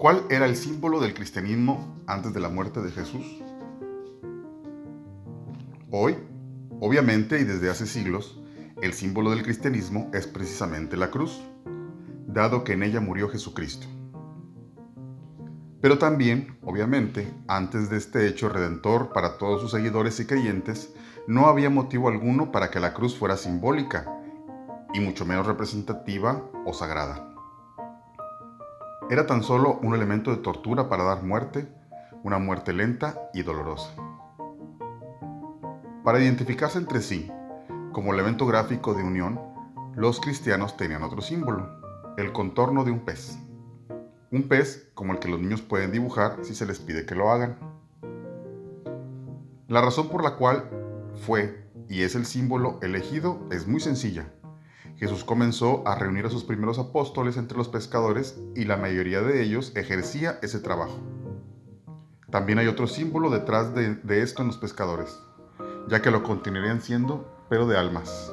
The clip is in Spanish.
¿Cuál era el símbolo del cristianismo antes de la muerte de Jesús? Hoy, obviamente y desde hace siglos, el símbolo del cristianismo es precisamente la cruz, dado que en ella murió Jesucristo. Pero también, obviamente, antes de este hecho redentor para todos sus seguidores y creyentes, no había motivo alguno para que la cruz fuera simbólica, y mucho menos representativa o sagrada. Era tan solo un elemento de tortura para dar muerte, una muerte lenta y dolorosa. Para identificarse entre sí, como elemento gráfico de unión, los cristianos tenían otro símbolo, el contorno de un pez. Un pez como el que los niños pueden dibujar si se les pide que lo hagan. La razón por la cual fue y es el símbolo elegido es muy sencilla. Jesús comenzó a reunir a sus primeros apóstoles entre los pescadores y la mayoría de ellos ejercía ese trabajo. También hay otro símbolo detrás de, esto en los pescadores, ya que lo continuarían siendo, pero de almas.